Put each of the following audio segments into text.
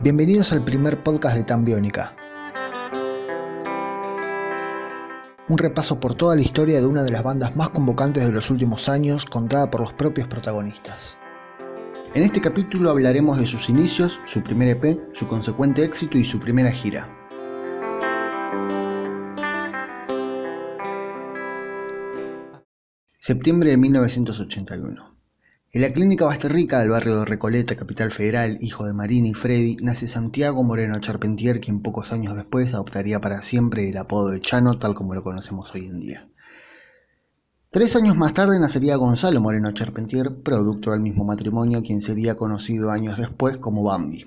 Bienvenidos al primer podcast de Tan Biónica. Un repaso por toda la historia de una de las bandas más convocantes de los últimos años, contada por los propios protagonistas. En este capítulo hablaremos de sus inicios, su primer EP, su consecuente éxito y su primera gira. Septiembre de 1981. En la clínica Basterrica del barrio de Recoleta, capital federal, hijo de Marina y Freddy, nace Santiago Moreno Charpentier, quien pocos años después adoptaría para siempre el apodo de Chano, tal como lo conocemos hoy en día. Tres años más tarde nacería Gonzalo Moreno Charpentier, producto del mismo matrimonio, quien sería conocido años después como Bambi.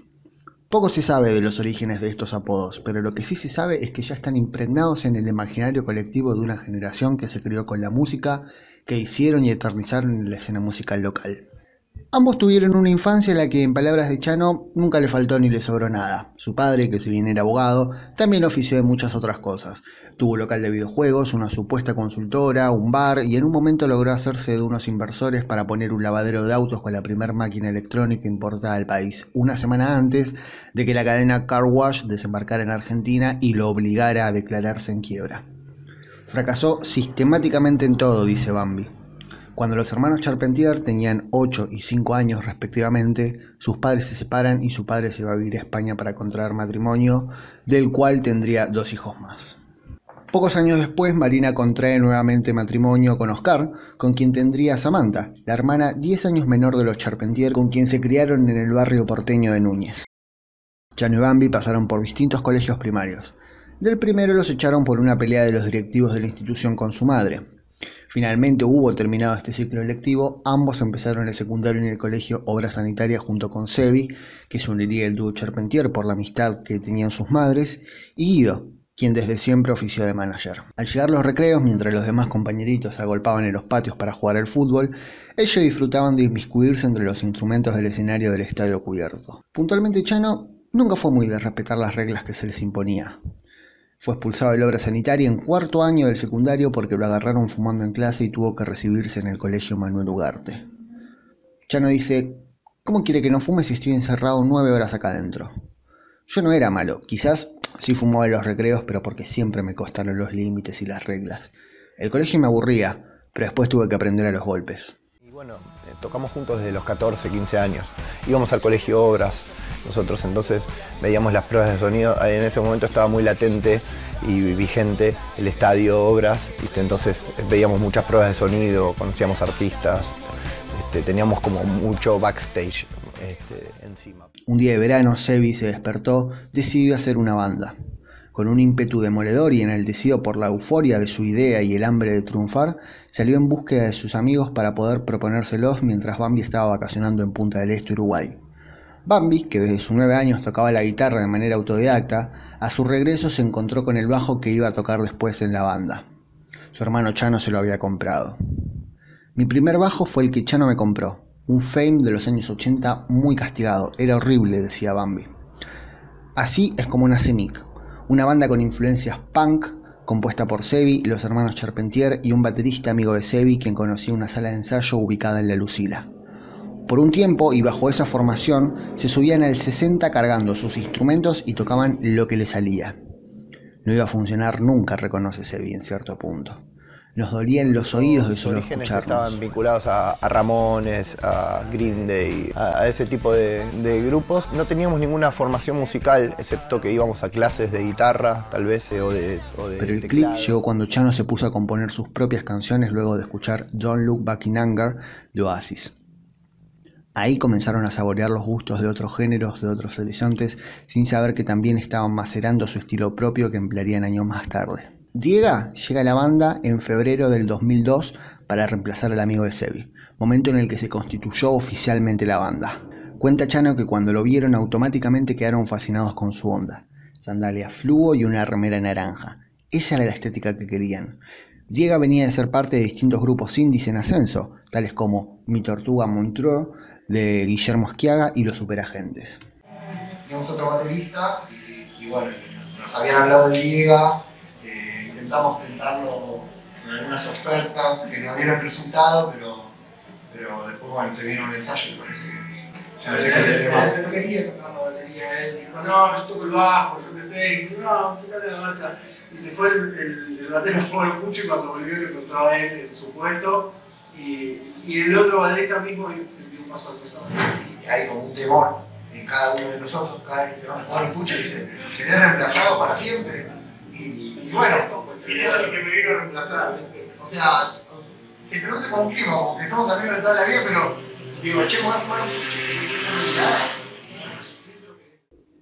Poco se sabe de los orígenes de estos apodos, pero lo que sí se sabe es que ya están impregnados en el imaginario colectivo de una generación que se crió con la música que hicieron y eternizaron en la escena musical local. Ambos tuvieron una infancia en la que, en palabras de Chano, nunca le faltó ni le sobró nada. Su padre, que si bien era abogado, también ofició de muchas otras cosas. Tuvo local de videojuegos, una supuesta consultora, un bar y en un momento logró hacerse de unos inversores para poner un lavadero de autos con la primera máquina electrónica importada al país, una semana antes de que la cadena Car Wash desembarcara en Argentina y lo obligara a declararse en quiebra. Fracasó sistemáticamente en todo, dice Bambi. Cuando los hermanos Charpentier tenían 8 y 5 años respectivamente, sus padres se separan y su padre se va a vivir a España para contraer matrimonio, del cual tendría dos hijos más. Pocos años después, Marina contrae nuevamente matrimonio con Oscar, con quien tendría a Samantha, la hermana 10 años menor de los Charpentier, con quien se criaron en el barrio porteño de Núñez. Chano y Bambi pasaron por distintos colegios primarios. Del primero los echaron por una pelea de los directivos de la institución con su madre. Finalmente hubo terminado este ciclo electivo, ambos empezaron el secundario en el colegio Obra Sanitaria junto con Sebi, que se uniría el dúo Charpentier por la amistad que tenían sus madres, y Guido, quien desde siempre ofició de manager. Al llegar los recreos, mientras los demás compañeritos se agolpaban en los patios para jugar al fútbol, ellos disfrutaban de inmiscuirse entre los instrumentos del escenario del estadio cubierto. Puntualmente Chano nunca fue muy de respetar las reglas que se les imponía. Fue expulsado de la obra sanitaria en cuarto año del secundario porque lo agarraron fumando en clase y tuvo que recibirse en el colegio Manuel Ugarte. Chano dice, ¿cómo quiere que no fume si estoy encerrado nueve horas acá adentro? Yo no era malo, quizás sí fumaba en los recreos, pero porque siempre me costaron los límites y las reglas. El colegio me aburría, pero después tuve que aprender a los golpes. Bueno, eh, tocamos juntos desde los 14, 15 años. Íbamos al colegio Obras, nosotros entonces veíamos las pruebas de sonido, en ese momento estaba muy latente y vigente el estadio Obras, entonces veíamos muchas pruebas de sonido, conocíamos artistas, este, teníamos como mucho backstage este, encima. Un día de verano, Sebi se despertó, decidió hacer una banda. Con un ímpetu demoledor y enaltecido por la euforia de su idea y el hambre de triunfar, salió en búsqueda de sus amigos para poder proponérselos mientras Bambi estaba vacacionando en Punta del Este, Uruguay. Bambi, que desde sus nueve años tocaba la guitarra de manera autodidacta, a su regreso se encontró con el bajo que iba a tocar después en la banda. Su hermano Chano se lo había comprado. Mi primer bajo fue el que Chano me compró, un Fame de los años 80 muy castigado, era horrible, decía Bambi. Así es como nace Nick, una banda con influencias punk, compuesta por Sebi, los hermanos Charpentier y un baterista amigo de Sebi quien conocía una sala de ensayo ubicada en La Lucila. Por un tiempo y bajo esa formación se subían al 60 cargando sus instrumentos y tocaban lo que les salía. No iba a funcionar nunca, reconoce Sebi en cierto punto. Nos dolían los oídos de solo orígenes estaban vinculados a, a Ramones, a Green Day, a, a ese tipo de, de grupos. No teníamos ninguna formación musical, excepto que íbamos a clases de guitarra, tal vez, eh, o de, o de Pero el teclado. llegó cuando Chano se puso a componer sus propias canciones luego de escuchar Don't Look Back in Anger de Oasis. Ahí comenzaron a saborear los gustos de otros géneros, de otros horizontes, sin saber que también estaban macerando su estilo propio que emplearían años más tarde. Diega llega a la banda en febrero del 2002 para reemplazar al amigo de Sebi, momento en el que se constituyó oficialmente la banda. Cuenta Chano que cuando lo vieron automáticamente quedaron fascinados con su onda. Sandalias fluo y una remera naranja. Esa era la estética que querían. Diega venía de ser parte de distintos grupos indies en ascenso, tales como Mi Tortuga Montreux, de Guillermo Esquiaga y Los Superagentes. teníamos otro baterista y, y bueno, nos habían hablado de eh, intentamos tentarlo en algunas ofertas que no dieron resultado, pero, pero después bueno, se vino un ensayo y parece que parece que se dio más. no quería tocar la batería él dijo, no, yo toco el bajo, yo qué sé, y dijo, no, tocate la bata. Y se fue el, el, el batero fue y cuando volvió lo encontraba él en su puesto. Y, y el otro baterista mismo se dio un paso al costado. Y hay como un temor en cada uno de nosotros, cada vez que se va a jugar el pucho, dice, seré reemplazado para siempre. Y, y bueno, O sea, que somos amigos de toda la vida, pero digo, che,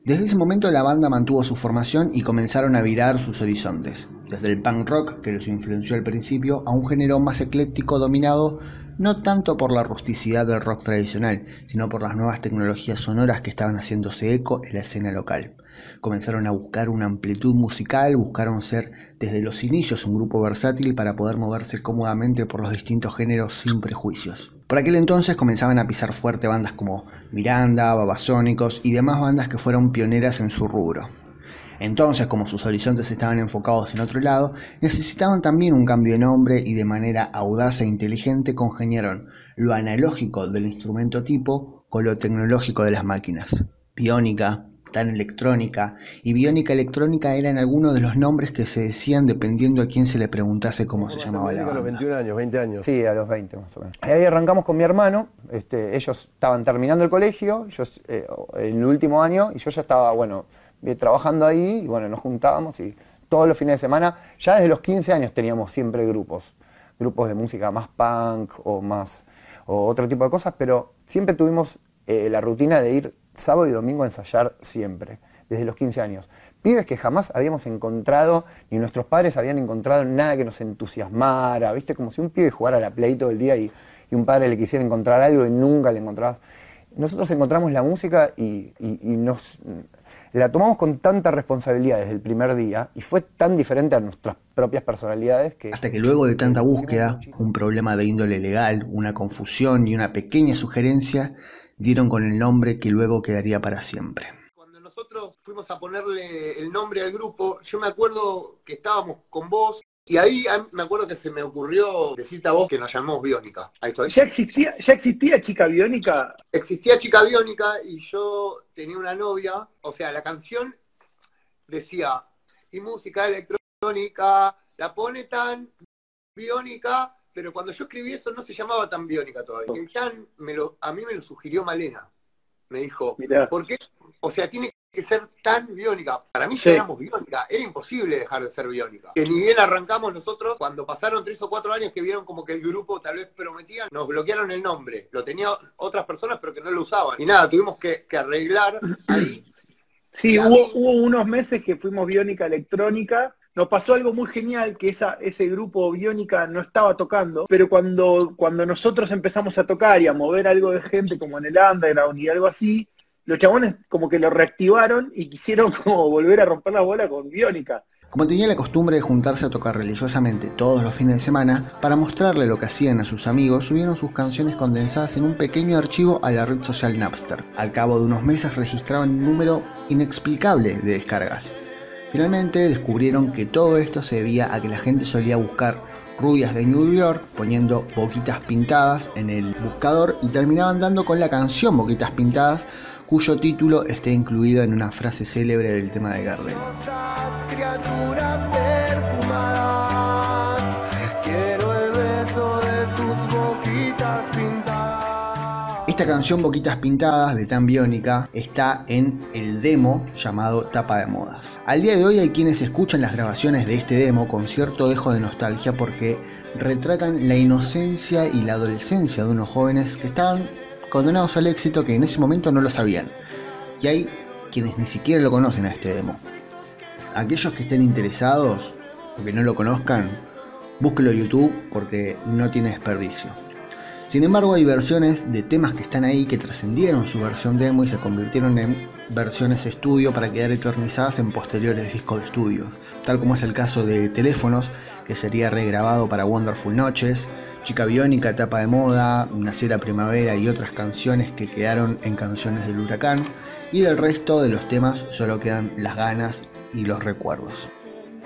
Desde ese momento la banda mantuvo su formación y comenzaron a virar sus horizontes, desde el punk rock que los influenció al principio a un género más ecléctico dominado no tanto por la rusticidad del rock tradicional, sino por las nuevas tecnologías sonoras que estaban haciéndose eco en la escena local. Comenzaron a buscar una amplitud musical, buscaron ser desde los inicios un grupo versátil para poder moverse cómodamente por los distintos géneros sin prejuicios. Por aquel entonces comenzaban a pisar fuerte bandas como Miranda, Babasónicos y demás bandas que fueron pioneras en su rubro. Entonces, como sus horizontes estaban enfocados en otro lado, necesitaban también un cambio de nombre y de manera audaz e inteligente congeniaron lo analógico del instrumento tipo con lo tecnológico de las máquinas. Biónica, tan electrónica y biónica electrónica eran algunos de los nombres que se decían dependiendo a quién se le preguntase cómo se llamaba la A los banda. 21 años, 20 años. Sí, a los 20 más o menos. Y ahí arrancamos con mi hermano, este, ellos estaban terminando el colegio, yo eh, en el último año, y yo ya estaba, bueno, trabajando ahí, y bueno, nos juntábamos y todos los fines de semana, ya desde los 15 años teníamos siempre grupos, grupos de música más punk o más, o otro tipo de cosas, pero siempre tuvimos eh, la rutina de ir sábado y domingo a ensayar siempre, desde los 15 años. Pibes que jamás habíamos encontrado, ni nuestros padres habían encontrado nada que nos entusiasmara, ¿viste? Como si un pibe jugara a la Play todo el día y, y un padre le quisiera encontrar algo y nunca le encontrabas. Nosotros encontramos la música y- y nos la tomamos con tanta responsabilidad desde el primer día y fue tan diferente a nuestras propias personalidades que... Hasta que luego de tanta búsqueda, un problema de índole legal, una confusión y una pequeña sugerencia dieron con el nombre que luego quedaría para siempre. Cuando nosotros fuimos a ponerle el nombre al grupo, yo me acuerdo que estábamos con vos y ahí me acuerdo que se me ocurrió decirte a vos que nos llamamos Biónica. Ahí estoy. ¿Ya existía, ya existía Chica Biónica? Existía Chica Biónica y yo tenía una novia, o sea, la canción decía, y música electrónica, la pone tan biónica, pero cuando yo escribí eso no se llamaba tan biónica todavía. El tan me lo, a mí me lo sugirió Malena. Me dijo, Mirá. ¿por qué? O sea, tiene que ser tan biónica. Para mí Sí. ya éramos biónica, era imposible dejar de ser biónica. Que ni bien arrancamos nosotros, cuando pasaron tres o cuatro años que vieron como que el grupo tal vez prometía, nos bloquearon el nombre. Lo tenían otras personas pero que no lo usaban. Y nada, tuvimos que, que arreglar ahí. Sí, hubo, mí- hubo unos meses que fuimos Biónica Electrónica. Nos pasó algo muy genial, que esa, ese grupo Biónica no estaba tocando, pero cuando, cuando nosotros empezamos a tocar y a mover algo de gente como en el underground y algo así, los chabones como que lo reactivaron y quisieron como volver a romper la bola con Biónica. Como tenía la costumbre de juntarse a tocar religiosamente todos los fines de semana, para mostrarle lo que hacían a sus amigos, subieron sus canciones condensadas en un pequeño archivo a la red social Napster. Al cabo de unos meses registraban un número inexplicable de descargas. Finalmente descubrieron que todo esto se debía a que la gente solía buscar rubias de New York poniendo boquitas pintadas en el buscador y terminaban dando con la canción Boquitas Pintadas cuyo título está incluido en una frase célebre del tema de Gardel. Esta canción Boquitas Pintadas de Tan Biónica está en el demo llamado Tapa de Modas. Al día de hoy hay quienes escuchan las grabaciones de este demo con cierto dejo de nostalgia porque retratan la inocencia y la adolescencia de unos jóvenes que estaban condenados al éxito que en ese momento no lo sabían. Y hay quienes ni siquiera lo conocen a este demo. Aquellos que estén interesados o que no lo conozcan, búsquelo en YouTube porque no tiene desperdicio. Sin embargo, hay versiones de temas que están ahí que trascendieron su versión demo y se convirtieron en versiones estudio para quedar eternizadas en posteriores discos de estudio, tal como es el caso de Teléfonos, que sería regrabado para Wonderful Noches, Chica Biónica, Etapa de Moda, Nació la Primavera y otras canciones que quedaron en canciones del huracán, y del resto de los temas solo quedan las ganas y los recuerdos.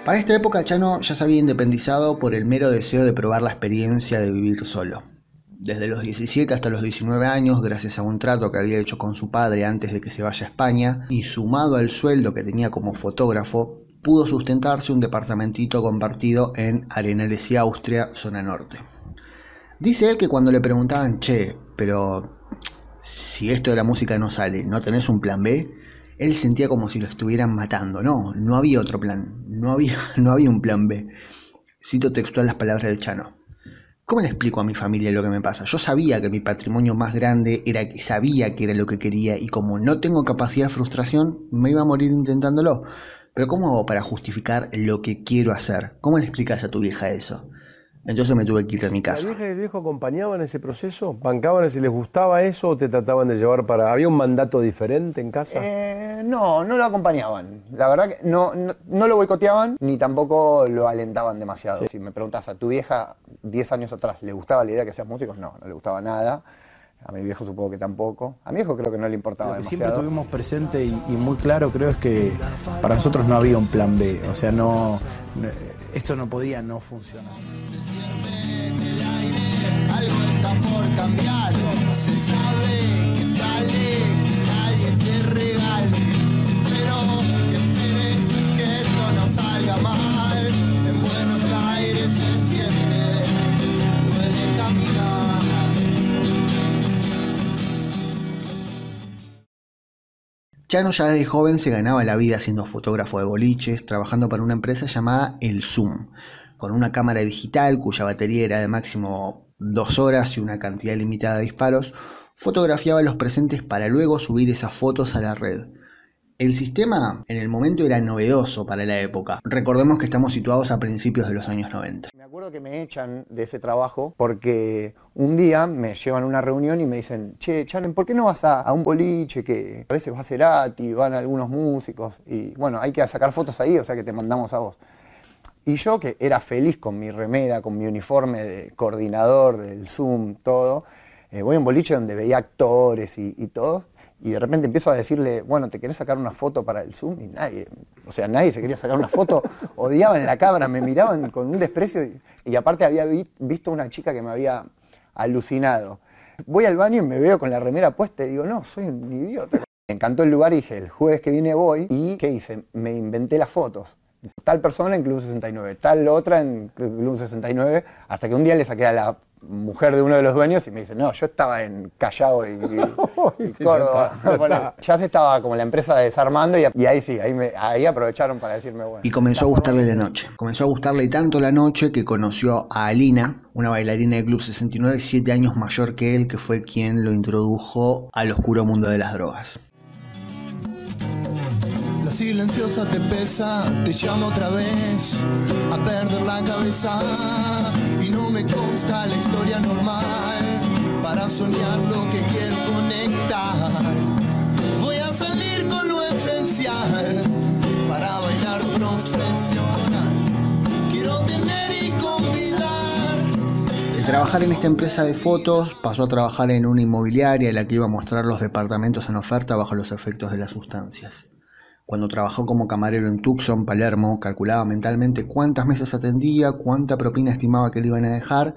Para esta época Chano ya se había independizado por el mero deseo de probar la experiencia de vivir solo. Desde los 17 hasta los 19 años, gracias a un trato que había hecho con su padre antes de que se vaya a España, y sumado al sueldo que tenía como fotógrafo, pudo sustentarse un departamentito compartido en Arenales y Austria, zona norte. Dice él que cuando le preguntaban, che, pero si esto de la música no sale, ¿no tenés un plan B? Él sentía como si lo estuvieran matando. No, no había otro plan. No había, no había un plan B. Cito textual las palabras del Chano. ¿Cómo le explico a mi familia lo que me pasa? Yo sabía que mi patrimonio más grande era que sabía que era lo que quería y como no tengo capacidad de frustración, me iba a morir intentándolo. Pero ¿cómo hago para justificar lo que quiero hacer? ¿Cómo le explicas a tu vieja eso? Entonces me tuve que ir de mi casa. ¿La vieja y el viejo acompañaban ese proceso? ¿Bancaban si les gustaba eso o te trataban de llevar para... ¿Había un mandato diferente en casa? Eh, no, no lo acompañaban. La verdad que no, no, lo boicoteaban ni tampoco lo alentaban demasiado. Si me preguntas a tu vieja 10 años atrás, ¿le gustaba la idea de que seas músicos? No, no le gustaba nada. A mi viejo supongo que tampoco. A mi viejo creo que no le importaba Lo que siempre tuvimos presente y, muy claro creo es que para nosotros no había un plan B. O sea, no esto no podía no funcionar. Chano ya desde joven se ganaba la vida siendo fotógrafo de boliches, trabajando para una empresa llamada El Zoom, con una cámara digital cuya batería era de máximo dos horas y una cantidad limitada de disparos, fotografiaba los presentes para luego subir esas fotos a la red. El sistema en el momento era novedoso para la época. Recordemos que estamos situados a principios de los años 90. Acuerdo que me echan de ese trabajo porque un día me llevan a una reunión y me dicen, che, Chalen, ¿por qué no vas a, un boliche que a veces va a Cerati, van algunos músicos? Y bueno, hay que sacar fotos ahí, o sea que te mandamos a vos. Y yo, que era feliz con mi remera, con mi uniforme de coordinador del Zoom, todo, eh, voy a un boliche donde veía actores y, y todo, y de repente empiezo a decirle, bueno, ¿te querés sacar una foto para el Zoom? Y nadie, o sea, nadie se quería sacar una foto, odiaban la cámara, me miraban con un desprecio, y, aparte había visto una chica que me había alucinado. Voy al baño y me veo con la remera puesta y digo, no, soy un idiota. Me encantó el lugar y dije, el jueves que viene voy, y ¿qué hice? Me inventé las fotos tal persona en Club 69, tal otra en Club 69, hasta que un día le saqué a la mujer de uno de los dueños y me dice, no, yo estaba en Callao y, Córdoba. Ya, se estaba como la empresa desarmando y, ahí sí, ahí, ahí aprovecharon para decirme, bueno. Y comenzó a gustarle la noche. Comenzó a gustarle tanto la noche que conoció a Alina, una bailarina de Club 69, siete años mayor que él, que fue quien lo introdujo al oscuro mundo de las drogas silenciosa te pesa, te llamo otra vez a perder la cabeza y no me consta la historia normal para soñar lo que quiero conectar. Voy a salir con lo esencial para bailar profesional. Quiero tener y convidar. De trabajar en esta empresa de fotos pasó a trabajar en una inmobiliaria en la que iba a mostrar los departamentos en oferta bajo los efectos de las sustancias. Cuando trabajó como camarero en Tucson, Palermo, calculaba mentalmente cuántas mesas atendía, cuánta propina estimaba que le iban a dejar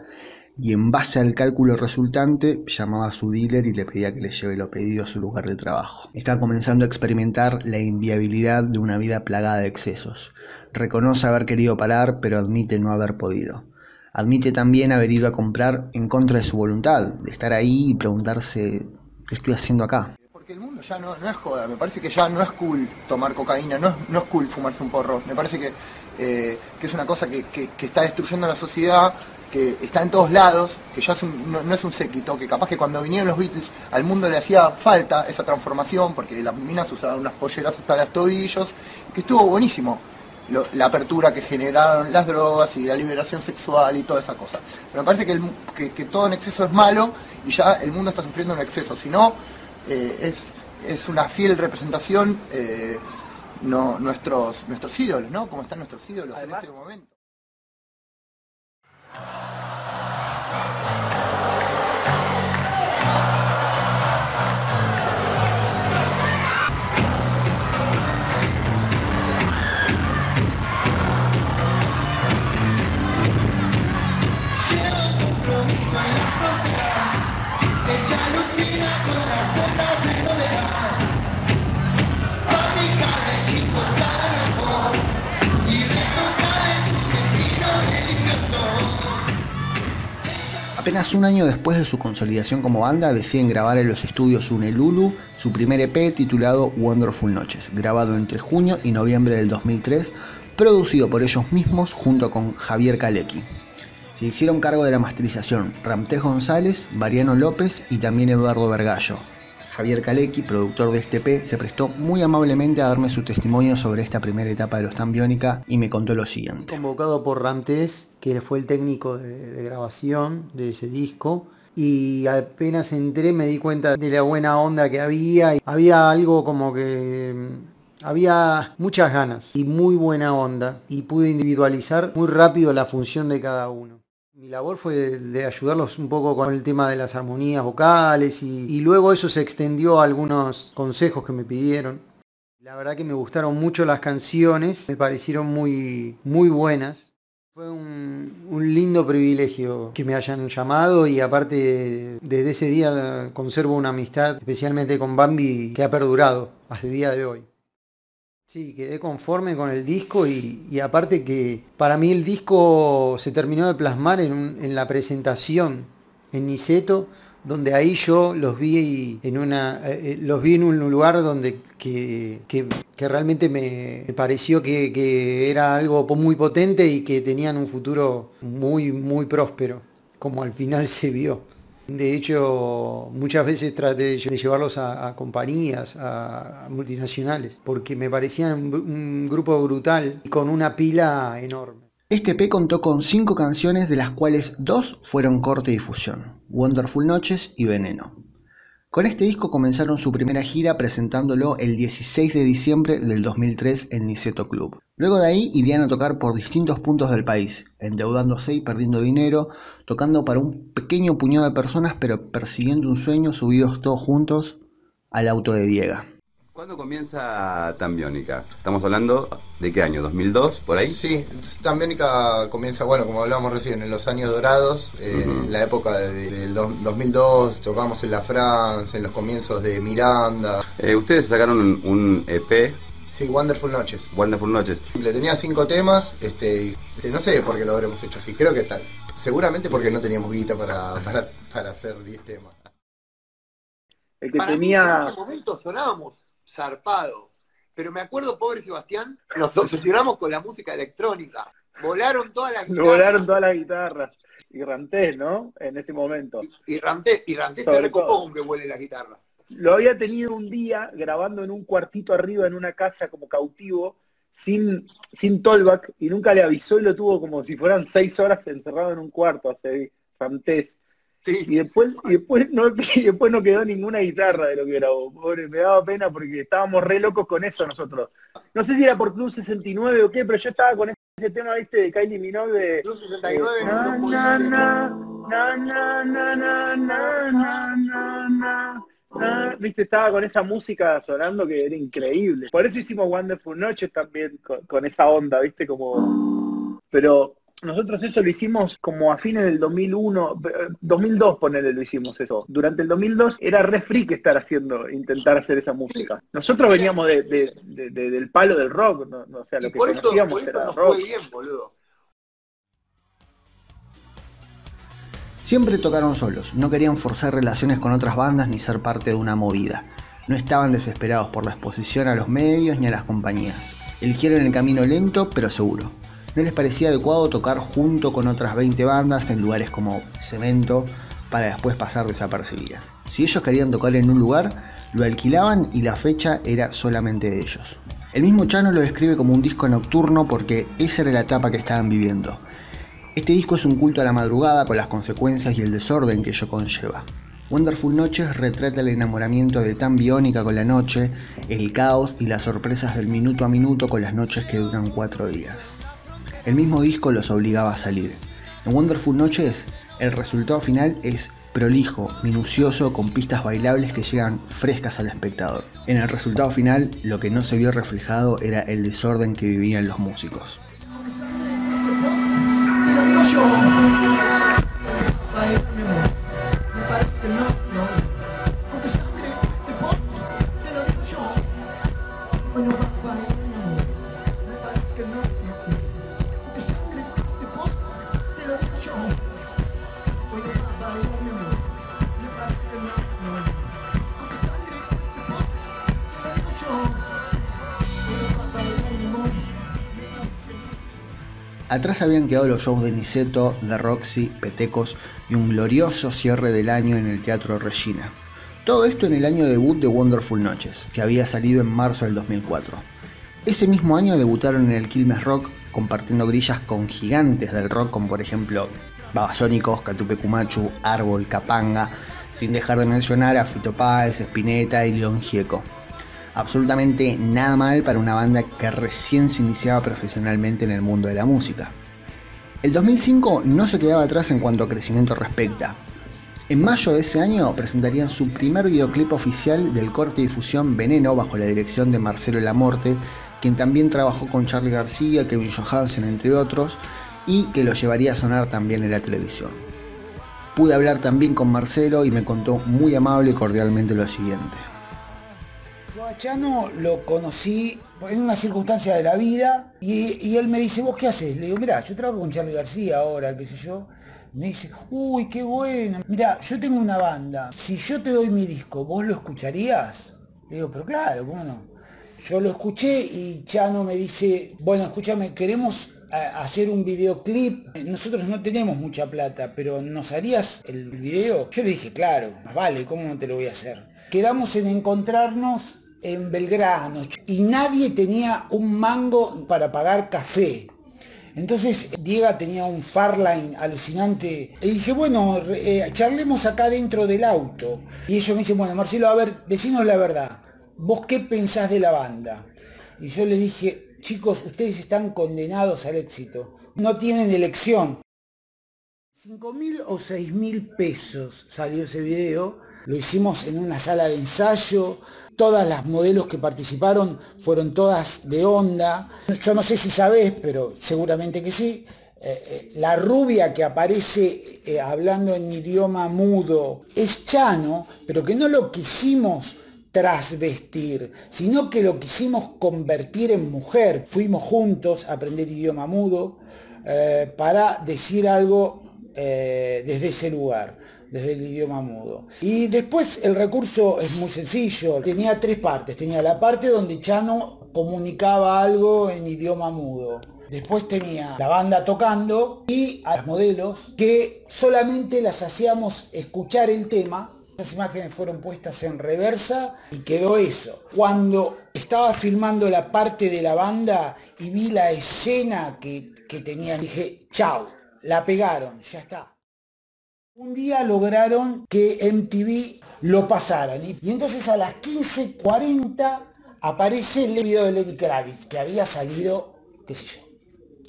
y en base al cálculo resultante llamaba a su dealer y le pedía que le lleve lo pedido a su lugar de trabajo. Estaba comenzando a experimentar la inviabilidad de una vida plagada de excesos. Reconoce haber querido parar, pero admite no haber podido. Admite también haber ido a comprar en contra de su voluntad, de estar ahí y preguntarse ¿qué estoy haciendo acá? Que ya no, es joda, me parece que ya no es cool tomar cocaína, no es, no es cool fumarse un porro, me parece que, eh, es una cosa que, está destruyendo la sociedad, que está en todos lados, que ya no, es un séquito, que capaz que cuando vinieron los Beatles al mundo le hacía falta esa transformación, porque las minas usaban unas polleras hasta los tobillos, que estuvo buenísimo. la apertura que generaron las drogas y la liberación sexual y toda esa cosa. Pero me parece que, que todo en exceso es malo y ya el mundo está sufriendo un exceso. Si no, eh, es, una fiel representación eh, no, nuestros, nuestros ídolos, ¿no? Como están nuestros ídolos en este momento. Apenas un año después de su consolidación como banda, deciden grabar en los estudios Unelulu su primer EP titulado Wonderful Noches, grabado entre junio y noviembre del 2003, producido por ellos mismos junto con Javier Kalecki. Se hicieron cargo de la masterización Ramtés González, Mariano López y también Eduardo Vergallo. Javier Kalecki, productor de este P, se prestó muy amablemente a darme su testimonio sobre esta primera etapa de los Tan Biónica y me contó lo siguiente. Convocado por Ramtés, que fue el técnico de, de grabación de ese disco, y apenas entré me di cuenta de la buena onda que había. Había algo como que mm, había muchas ganas y muy buena onda y pude individualizar muy rápido la función de cada uno. Mi labor fue de, ayudarlos un poco con el tema de las armonías vocales y, luego eso se extendió a algunos consejos que me pidieron. La verdad que me gustaron mucho las canciones, me parecieron muy, muy buenas. Fue un lindo privilegio que me hayan llamado y aparte desde ese día conservo una amistad, especialmente con Bambi, que ha perdurado hasta el día de hoy. Sí, quedé conforme con el disco y, aparte que para mí el disco se terminó de plasmar en, en la presentación en Niceto, donde ahí yo los vi en una eh, eh, los vi en un lugar donde que, que- que realmente me pareció que, que era algo muy potente y que tenían un futuro muy muy próspero, como al final se vio. De hecho, muchas veces traté de lle- de llevarlos a, compañías, a, multinacionales, porque me parecían un, grupo brutal y con una pila enorme. Este EP contó con cinco canciones de las cuales dos fueron corte difusión, Wonderful Noches y Veneno. Con este disco comenzaron su primera gira presentándolo el 16 de diciembre del 2003 en Niceto Club. Luego de ahí irían a tocar por distintos puntos del país, endeudándose y perdiendo dinero, tocando para un pequeño puñado de personas pero persiguiendo un sueño subidos todos juntos al auto de Diega. ¿Cuándo comienza Tambiónica? Estamos hablando de qué año, 2002, por ahí. Sí, Tambiónica comienza, bueno, como hablábamos recién, en los años dorados, eh, en la época de- del do- 2002, tocamos en la France, en los comienzos de Miranda. Eh, ustedes sacaron un, un EP, Sí, Wonderful Noches. Wonderful Noches. Le tenía cinco temas, este, y, este, no sé por qué lo habremos hecho así, creo que tal. Seguramente porque no teníamos guita para, para, para hacer 10 temas. El que Para mí, tenía. en ese momento sonábamos zarpado. Pero me acuerdo, pobre Sebastián, nos obsesionamos con la música electrónica. Volaron todas las guitarras. volaron todas las guitarras. Y Rantés, ¿no? En ese momento. Y y Ranté se Sobre recopó con que vuele las guitarras. Lo había tenido un día grabando en un cuartito arriba en una casa como cautivo, sin, sin tollback, y nunca le avisó y lo tuvo como si fueran seis horas encerrado en un cuarto, hace Rantés. Y después, y después no, y después no quedó ninguna guitarra de lo que grabó. Pobre, me daba pena porque estábamos re locos con eso nosotros. No sé si era por Club 69 o qué, pero yo estaba con ese tema, viste, de Kylie Minogue de. Viste, estaba con esa música sonando que era increíble. Por eso hicimos Wonderful Noches también, con esa onda, viste, como. Pero nosotros eso lo hicimos como a fines del 2001, eh, 2002 ponele lo hicimos eso. Durante el 2002 era re freak estar haciendo, intentar hacer esa música. Nosotros veníamos de, de- de- de- del palo del rock, no, no, o sea, lo que por eso, conocíamos por eso era rock. fue bien, boludo. Siempre tocaron solos, no querían forzar relaciones con otras bandas ni ser parte de una movida. No estaban desesperados por la exposición a los medios ni a las compañías. Eligieron el camino lento pero seguro. No les parecía adecuado tocar junto con otras 20 bandas en lugares como Cemento para después pasar desapercibidas. Si ellos querían tocar en un lugar, lo alquilaban y la fecha era solamente de ellos. El mismo Chano lo describe como un disco nocturno porque esa era la etapa que estaban viviendo. Este disco es un culto a la madrugada con las consecuencias y el desorden que ello conlleva. Wonderful Noches retrata el enamoramiento de tan biónica con la noche, el caos y las sorpresas del minuto a minuto con las noches que duran cuatro días. El mismo disco los obligaba a salir. En Wonderful Noches, el resultado final es prolijo, minucioso, con pistas bailables que llegan frescas al espectador. En el resultado final, lo que no se vio reflejado era el desorden que vivían los músicos. Atrás habían quedado los shows de Niceto, de Roxy, Petecos y un glorioso cierre del año en el Teatro Regina. Todo esto en el año debut de Wonderful Noches, que había salido en marzo del 2004. Ese mismo año debutaron en el Quilmes Rock compartiendo grillas con gigantes del rock como por ejemplo Babasónicos, Catupecumachu, Árbol, Capanga, sin dejar de mencionar a Fito Páez, Spinetta y León Gieco. Absolutamente nada mal para una banda que recién se iniciaba profesionalmente en el mundo de la música. El 2005 no se quedaba atrás en cuanto a crecimiento respecta. En mayo de ese año presentarían su primer videoclip oficial del corte de difusión Veneno bajo la dirección de Marcelo Lamorte, quien también trabajó con Charlie García, Kevin Johansen, entre otros, y que lo llevaría a sonar también en la televisión. Pude hablar también con Marcelo y me contó muy amable y cordialmente lo siguiente. Chano lo conocí en una circunstancia de la vida y, él me dice, ¿vos qué haces? Le digo, mira, yo trabajo con Charlie García ahora, qué sé yo. Me dice, uy, qué bueno. Mira, yo tengo una banda. Si yo te doy mi disco, ¿vos lo escucharías? Le digo, pero claro, ¿cómo no? Yo lo escuché y Chano me dice, bueno, escúchame, queremos hacer un videoclip. Nosotros no tenemos mucha plata, pero ¿nos harías el video? Yo le dije, claro, vale, ¿cómo no te lo voy a hacer? Quedamos en encontrarnos en Belgrano y nadie tenía un mango para pagar café. Entonces Diego tenía un Farline alucinante. Y dije, bueno, eh, charlemos acá dentro del auto. Y ellos me dicen, bueno, Marcelo, a ver, decinos la verdad. ¿Vos qué pensás de la banda? Y yo le dije, chicos, ustedes están condenados al éxito. No tienen elección. 5 mil o 6 mil pesos salió ese video. Lo hicimos en una sala de ensayo. Todas las modelos que participaron fueron todas de onda. Yo no sé si sabés, pero seguramente que sí. Eh, eh, la rubia que aparece eh, hablando en idioma mudo es Chano, pero que no lo quisimos trasvestir, sino que lo quisimos convertir en mujer. Fuimos juntos a aprender idioma mudo para decir algo desde ese lugar, desde el idioma mudo. Y después el recurso es muy sencillo, tenía tres partes. Tenía la parte donde Chano comunicaba algo en idioma mudo. Después tenía la banda tocando y a las modelos que solamente las hacíamos escuchar el tema esas imágenes fueron puestas en reversa y quedó eso. Cuando estaba filmando la parte de la banda y vi la escena que, que tenían, dije, chao, la pegaron, ya está. Un día lograron que MTV lo pasaran y, entonces a las 15.40 aparece el video de Lenny Kravitz que había salido, qué sé yo,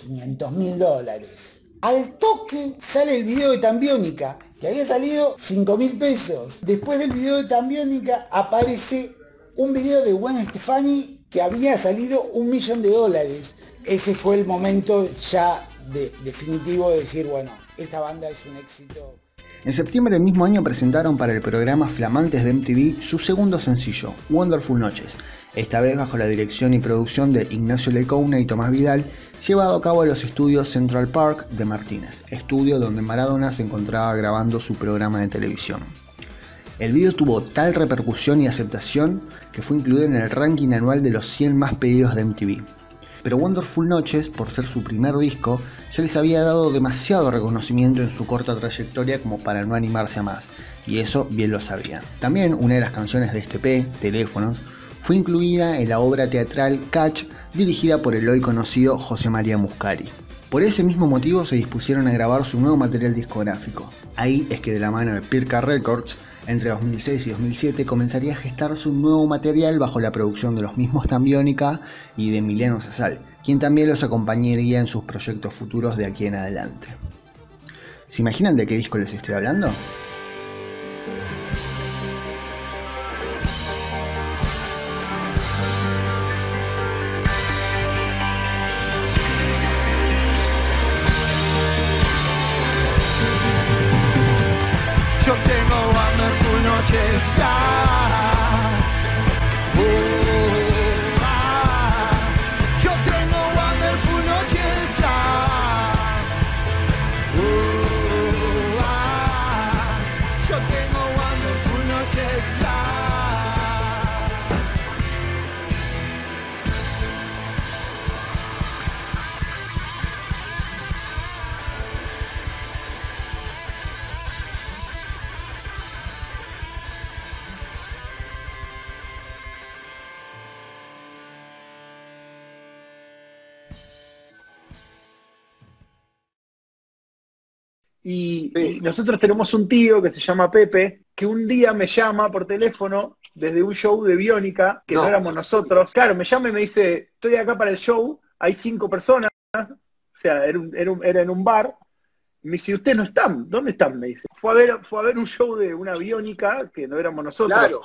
500 mil dólares. Al toque sale el video de Tambiónica, que había salido 5 mil pesos. Después del video de Tambiónica aparece un video de Gwen Stefani que había salido un millón de dólares. Ese fue el momento ya definitivo de decir, bueno, esta banda es un éxito. En septiembre del mismo año presentaron para el programa Flamantes de MTV su segundo sencillo, Wonderful Noches, esta vez bajo la dirección y producción de Ignacio Lecouna y Tomás Vidal, llevado a cabo en los estudios Central Park de Martínez, estudio donde Maradona se encontraba grabando su programa de televisión. El video tuvo tal repercusión y aceptación que fue incluido en el ranking anual de los 100 más pedidos de MTV. Pero Wonderful Noches, por ser su primer disco, ya les había dado demasiado reconocimiento en su corta trayectoria como para no animarse a más, y eso bien lo sabían. También una de las canciones de este P, Teléfonos, fue incluida en la obra teatral Catch, dirigida por el hoy conocido José María Muscari. Por ese mismo motivo se dispusieron a grabar su nuevo material discográfico. Ahí es que de la mano de Pirca Records, entre 2006 y 2007 comenzaría a gestarse un nuevo material bajo la producción de los mismos Tambiónica y de Emiliano Sasal, quien también los acompañaría en sus proyectos futuros de aquí en adelante. ¿Se imaginan de qué disco les estoy hablando? Y nosotros tenemos un tío que se llama Pepe, que un día me llama por teléfono desde un show de Biónica, que no, No. éramos nosotros. Claro, me llama y me dice, estoy acá para el show, hay cinco personas, o sea, era, un- era un- era en un bar. Me dice, ¿ustedes no están? ¿Dónde están? Me dice. Fue a ver, fue a ver un show de una biónica que no éramos nosotros. Claro.